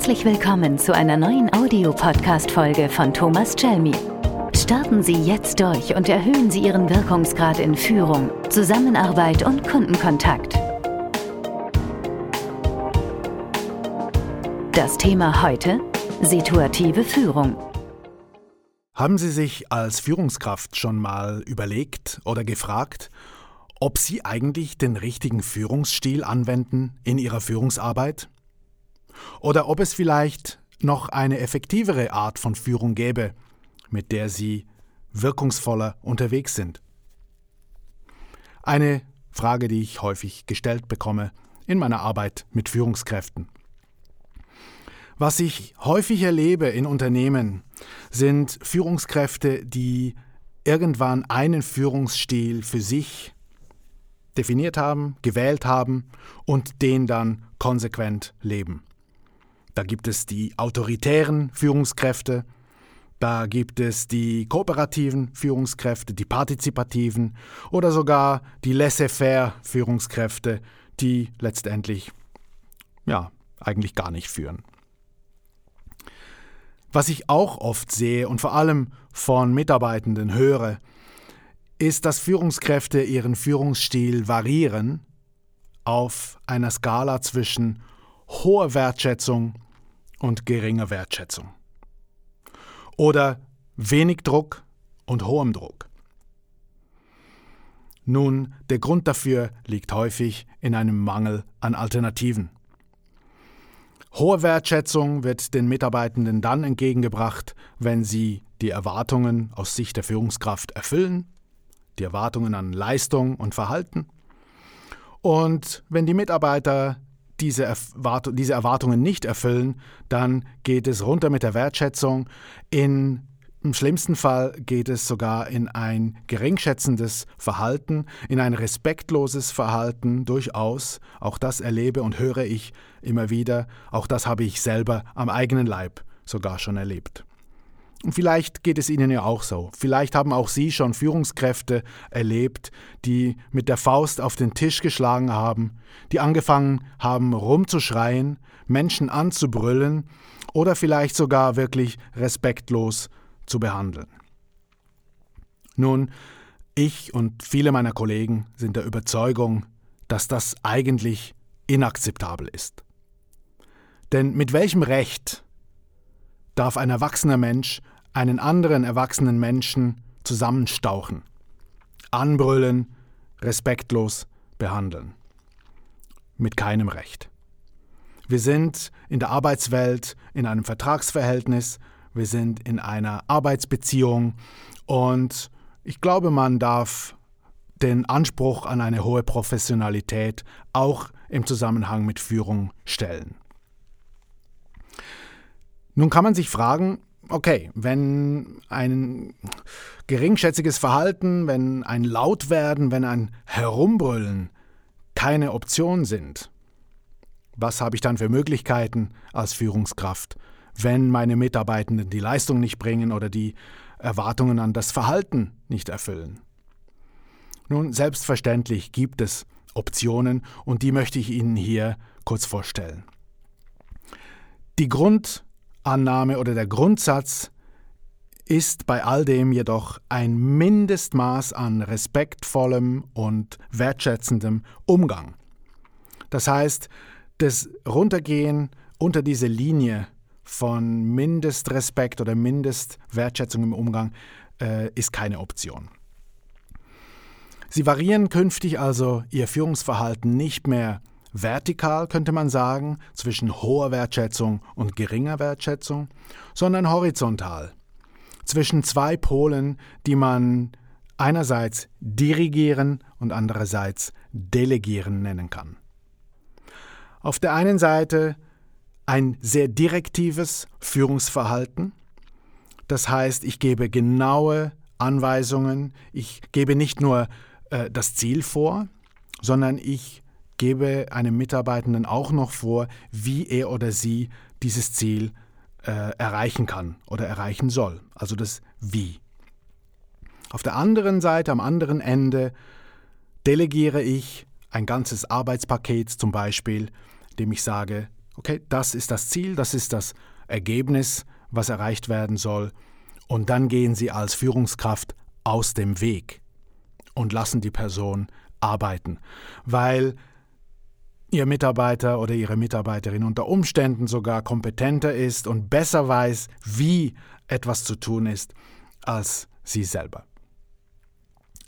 Herzlich willkommen zu einer neuen Audiopodcast-Folge von Thomas Chelmi. Starten Sie jetzt durch und erhöhen Sie Ihren Wirkungsgrad in Führung, Zusammenarbeit und Kundenkontakt. Das Thema heute: Situative Führung. Haben Sie sich als Führungskraft schon mal überlegt oder gefragt, ob Sie eigentlich den richtigen Führungsstil anwenden in Ihrer Führungsarbeit? Oder ob es vielleicht noch eine effektivere Art von Führung gäbe, mit der Sie wirkungsvoller unterwegs sind? Eine Frage, die ich häufig gestellt bekomme in meiner Arbeit mit Führungskräften. Was ich häufig erlebe in Unternehmen, sind Führungskräfte, die irgendwann einen Führungsstil für sich definiert haben, gewählt haben und den dann konsequent leben. Da gibt es die autoritären Führungskräfte, da gibt es die kooperativen Führungskräfte, die partizipativen oder sogar die laissez-faire Führungskräfte, die letztendlich ja, eigentlich gar nicht führen. Was ich auch oft sehe und vor allem von Mitarbeitenden höre, ist, dass Führungskräfte ihren Führungsstil variieren auf einer Skala zwischen hoher Wertschätzung und geringer Wertschätzung. Oder wenig Druck und hohem Druck. Nun, der Grund dafür liegt häufig in einem Mangel an Alternativen. Hohe Wertschätzung wird den Mitarbeitenden dann entgegengebracht, wenn sie die Erwartungen aus Sicht der Führungskraft erfüllen, die Erwartungen an Leistung und Verhalten. Und wenn die Mitarbeiter diese, Erwart diese Erwartungen nicht erfüllen, dann geht es runter mit der Wertschätzung. In, Im schlimmsten Fall geht es sogar in ein geringschätzendes Verhalten, in ein respektloses Verhalten durchaus. Auch das erlebe und höre ich immer wieder. Auch das habe ich selber am eigenen Leib sogar schon erlebt. Und vielleicht geht es Ihnen ja auch so. Vielleicht haben auch Sie schon Führungskräfte erlebt, die mit der Faust auf den Tisch geschlagen haben, die angefangen haben rumzuschreien, Menschen anzubrüllen oder vielleicht sogar wirklich respektlos zu behandeln. Nun, ich und viele meiner Kollegen sind der Überzeugung, dass das eigentlich inakzeptabel ist. Denn mit welchem Recht darf ein erwachsener Mensch einen anderen erwachsenen Menschen zusammenstauchen, anbrüllen, respektlos behandeln. Mit keinem Recht. Wir sind in der Arbeitswelt in einem Vertragsverhältnis, wir sind in einer Arbeitsbeziehung und ich glaube, man darf den Anspruch an eine hohe Professionalität auch im Zusammenhang mit Führung stellen. Nun kann man sich fragen, okay, wenn ein geringschätziges Verhalten, wenn ein Lautwerden, wenn ein Herumbrüllen keine Option sind, was habe ich dann für Möglichkeiten als Führungskraft, wenn meine Mitarbeitenden die Leistung nicht bringen oder die Erwartungen an das Verhalten nicht erfüllen? Nun, selbstverständlich gibt es Optionen und die möchte ich Ihnen hier kurz vorstellen. Die Grund Annahme oder der Grundsatz ist bei all dem jedoch ein Mindestmaß an respektvollem und wertschätzendem Umgang. Das heißt, das Runtergehen unter diese Linie von Mindestrespekt oder Mindestwertschätzung im Umgang äh, ist keine Option. Sie variieren künftig also Ihr Führungsverhalten nicht mehr vertikal, könnte man sagen, zwischen hoher Wertschätzung und geringer Wertschätzung, sondern horizontal, zwischen zwei Polen, die man einerseits dirigieren und andererseits delegieren nennen kann. Auf der einen Seite ein sehr direktives Führungsverhalten, das heißt, ich gebe genaue Anweisungen, ich gebe nicht nur äh, das Ziel vor, sondern ich gebe einem Mitarbeitenden auch noch vor, wie er oder sie dieses Ziel äh, erreichen kann oder erreichen soll. Also das Wie. Auf der anderen Seite, am anderen Ende, delegiere ich ein ganzes Arbeitspaket zum Beispiel, dem ich sage, Okay, das ist das Ziel, das ist das Ergebnis, was erreicht werden soll. Und dann gehen Sie als Führungskraft aus dem Weg und lassen die Person arbeiten, weil Ihr Mitarbeiter oder Ihre Mitarbeiterin unter Umständen sogar kompetenter ist und besser weiß, wie etwas zu tun ist, als Sie selber.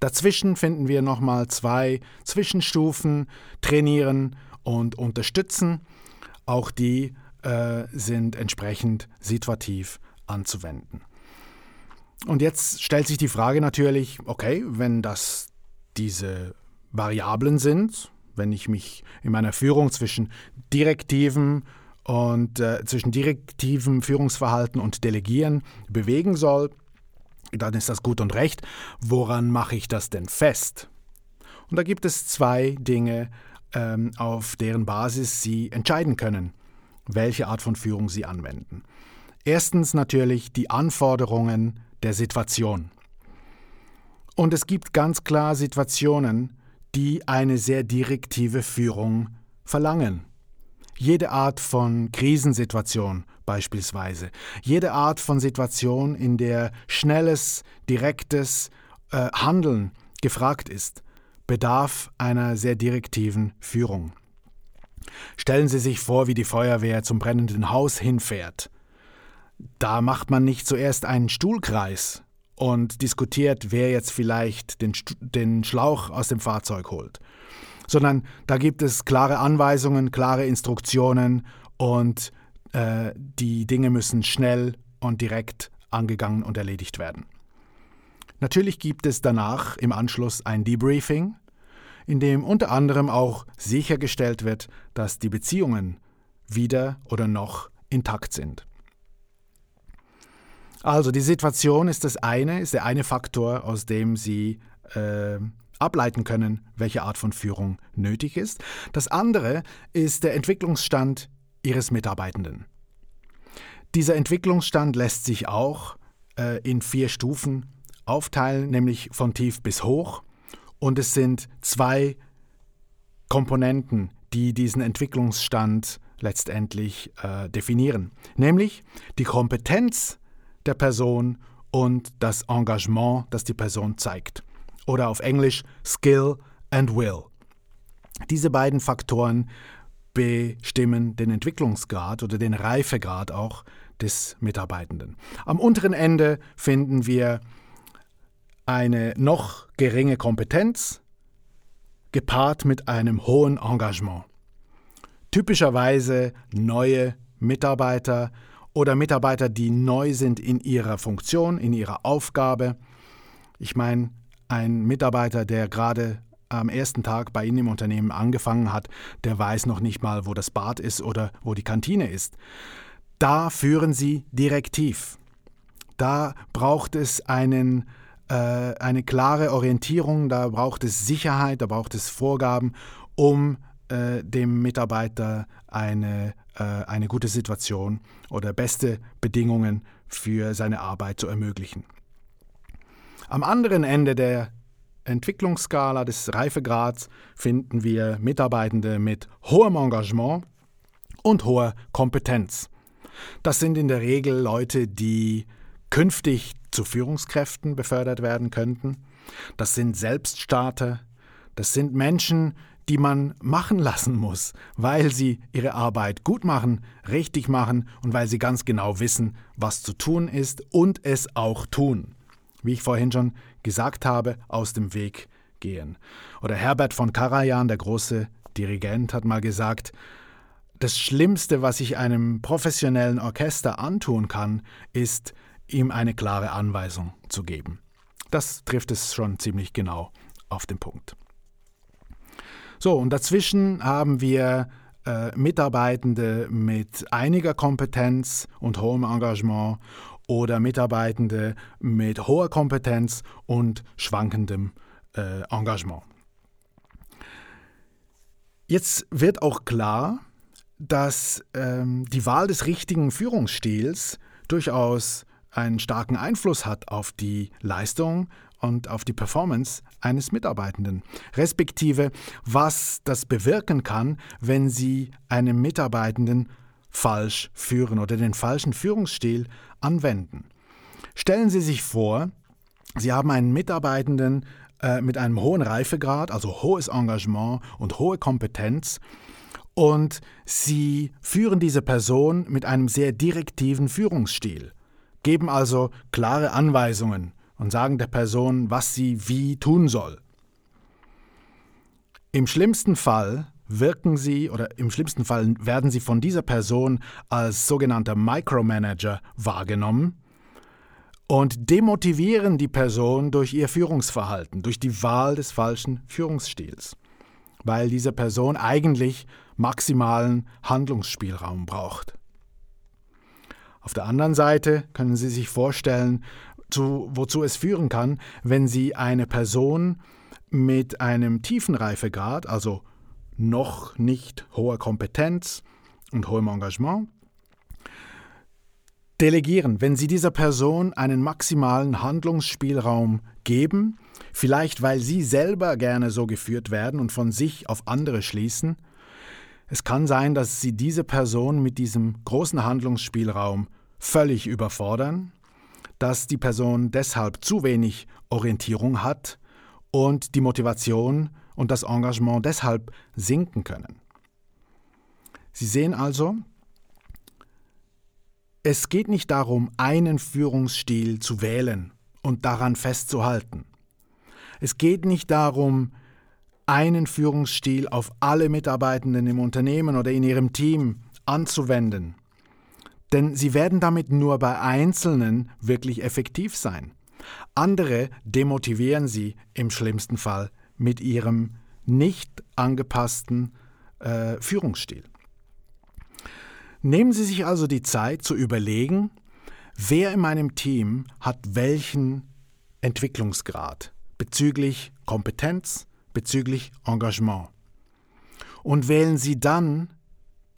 Dazwischen finden wir nochmal zwei Zwischenstufen, trainieren und unterstützen. Auch die äh, sind entsprechend situativ anzuwenden. Und jetzt stellt sich die Frage natürlich, okay, wenn das diese Variablen sind, wenn ich mich in meiner Führung zwischen direktiven und äh, zwischen direktivem Führungsverhalten und Delegieren bewegen soll, dann ist das gut und recht. Woran mache ich das denn fest? Und da gibt es zwei Dinge, ähm, auf deren Basis Sie entscheiden können, welche Art von Führung Sie anwenden. Erstens natürlich die Anforderungen der Situation. Und es gibt ganz klar Situationen, die eine sehr direktive Führung verlangen. Jede Art von Krisensituation beispielsweise, jede Art von Situation, in der schnelles, direktes äh, Handeln gefragt ist, bedarf einer sehr direktiven Führung. Stellen Sie sich vor, wie die Feuerwehr zum brennenden Haus hinfährt. Da macht man nicht zuerst einen Stuhlkreis und diskutiert, wer jetzt vielleicht den, den Schlauch aus dem Fahrzeug holt, sondern da gibt es klare Anweisungen, klare Instruktionen und äh, die Dinge müssen schnell und direkt angegangen und erledigt werden. Natürlich gibt es danach im Anschluss ein Debriefing, in dem unter anderem auch sichergestellt wird, dass die Beziehungen wieder oder noch intakt sind. Also die Situation ist das eine, ist der eine Faktor, aus dem Sie äh, ableiten können, welche Art von Führung nötig ist. Das andere ist der Entwicklungsstand Ihres Mitarbeitenden. Dieser Entwicklungsstand lässt sich auch äh, in vier Stufen aufteilen, nämlich von tief bis hoch. Und es sind zwei Komponenten, die diesen Entwicklungsstand letztendlich äh, definieren, nämlich die Kompetenz der Person und das Engagement, das die Person zeigt. Oder auf Englisch Skill and Will. Diese beiden Faktoren bestimmen den Entwicklungsgrad oder den Reifegrad auch des Mitarbeitenden. Am unteren Ende finden wir eine noch geringe Kompetenz gepaart mit einem hohen Engagement. Typischerweise neue Mitarbeiter oder Mitarbeiter, die neu sind in ihrer Funktion, in ihrer Aufgabe. Ich meine, ein Mitarbeiter, der gerade am ersten Tag bei Ihnen im Unternehmen angefangen hat, der weiß noch nicht mal, wo das Bad ist oder wo die Kantine ist. Da führen Sie direktiv. Da braucht es einen, äh, eine klare Orientierung, da braucht es Sicherheit, da braucht es Vorgaben, um äh, dem Mitarbeiter eine, äh, eine gute Situation oder beste Bedingungen für seine Arbeit zu ermöglichen. Am anderen Ende der Entwicklungsskala des Reifegrads finden wir Mitarbeitende mit hohem Engagement und hoher Kompetenz. Das sind in der Regel Leute, die künftig zu Führungskräften befördert werden könnten. Das sind Selbststarter. Das sind Menschen, die man machen lassen muss, weil sie ihre Arbeit gut machen, richtig machen und weil sie ganz genau wissen, was zu tun ist und es auch tun. Wie ich vorhin schon gesagt habe, aus dem Weg gehen. Oder Herbert von Karajan, der große Dirigent, hat mal gesagt, das Schlimmste, was ich einem professionellen Orchester antun kann, ist, ihm eine klare Anweisung zu geben. Das trifft es schon ziemlich genau auf den Punkt. So, und dazwischen haben wir äh, Mitarbeitende mit einiger Kompetenz und hohem Engagement oder Mitarbeitende mit hoher Kompetenz und schwankendem äh, Engagement. Jetzt wird auch klar, dass ähm, die Wahl des richtigen Führungsstils durchaus einen starken Einfluss hat auf die Leistung und auf die Performance eines Mitarbeitenden, respektive was das bewirken kann, wenn Sie einen Mitarbeitenden falsch führen oder den falschen Führungsstil anwenden. Stellen Sie sich vor, Sie haben einen Mitarbeitenden äh, mit einem hohen Reifegrad, also hohes Engagement und hohe Kompetenz, und Sie führen diese Person mit einem sehr direktiven Führungsstil, geben also klare Anweisungen und sagen der Person, was sie wie tun soll. Im schlimmsten Fall wirken sie oder im schlimmsten Fall werden sie von dieser Person als sogenannter Micromanager wahrgenommen und demotivieren die Person durch ihr Führungsverhalten, durch die Wahl des falschen Führungsstils, weil diese Person eigentlich maximalen Handlungsspielraum braucht. Auf der anderen Seite können Sie sich vorstellen, zu, wozu es führen kann, wenn Sie eine Person mit einem tiefen Reifegrad, also noch nicht hoher Kompetenz und hohem Engagement, delegieren, wenn Sie dieser Person einen maximalen Handlungsspielraum geben, vielleicht weil Sie selber gerne so geführt werden und von sich auf andere schließen, es kann sein, dass Sie diese Person mit diesem großen Handlungsspielraum völlig überfordern, dass die Person deshalb zu wenig Orientierung hat und die Motivation und das Engagement deshalb sinken können. Sie sehen also, es geht nicht darum, einen Führungsstil zu wählen und daran festzuhalten. Es geht nicht darum, einen Führungsstil auf alle Mitarbeitenden im Unternehmen oder in ihrem Team anzuwenden. Denn sie werden damit nur bei Einzelnen wirklich effektiv sein. Andere demotivieren sie im schlimmsten Fall mit ihrem nicht angepassten äh, Führungsstil. Nehmen Sie sich also die Zeit zu überlegen, wer in meinem Team hat welchen Entwicklungsgrad bezüglich Kompetenz, bezüglich Engagement. Und wählen Sie dann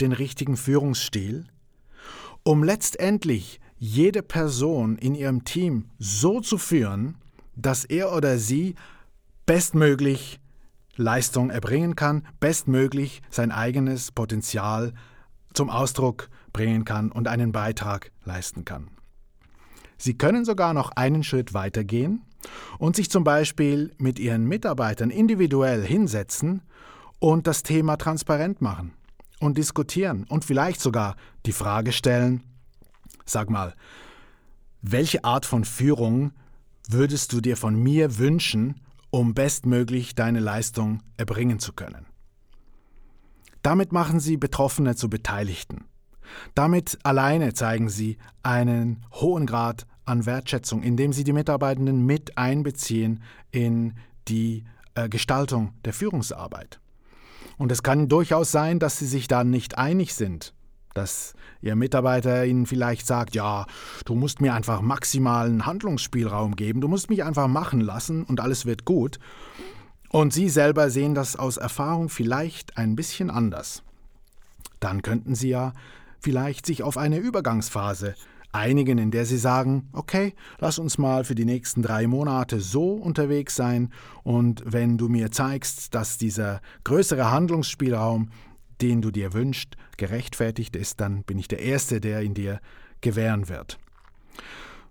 den richtigen Führungsstil, um letztendlich jede Person in Ihrem Team so zu führen, dass er oder sie bestmöglich Leistung erbringen kann, bestmöglich sein eigenes Potenzial zum Ausdruck bringen kann und einen Beitrag leisten kann. Sie können sogar noch einen Schritt weitergehen und sich zum Beispiel mit Ihren Mitarbeitern individuell hinsetzen und das Thema transparent machen und diskutieren und vielleicht sogar die Frage stellen, sag mal, welche Art von Führung würdest du dir von mir wünschen, um bestmöglich deine Leistung erbringen zu können? Damit machen Sie Betroffene zu Beteiligten. Damit alleine zeigen Sie einen hohen Grad an Wertschätzung, indem Sie die Mitarbeitenden mit einbeziehen in die äh, Gestaltung der Führungsarbeit. Und es kann durchaus sein, dass Sie sich da nicht einig sind, dass Ihr Mitarbeiter Ihnen vielleicht sagt, ja, du musst mir einfach maximalen Handlungsspielraum geben, du musst mich einfach machen lassen und alles wird gut. Und Sie selber sehen das aus Erfahrung vielleicht ein bisschen anders. Dann könnten Sie ja vielleicht sich auf eine Übergangsphase einigen, in der Sie sagen, okay, lass uns mal für die nächsten drei Monate so unterwegs sein und wenn du mir zeigst, dass dieser größere Handlungsspielraum, den du dir wünschst, gerechtfertigt ist, dann bin ich der Erste, der ihn dir gewähren wird.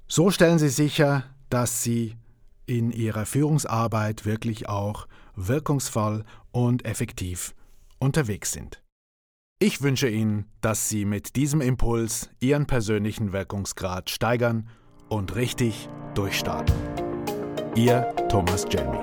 So stellen Sie sicher, dass Sie in Ihrer Führungsarbeit wirklich auch wirkungsvoll und effektiv unterwegs sind. Ich wünsche Ihnen, dass Sie mit diesem Impuls Ihren persönlichen Wirkungsgrad steigern und richtig durchstarten. Ihr Thomas Jelmy.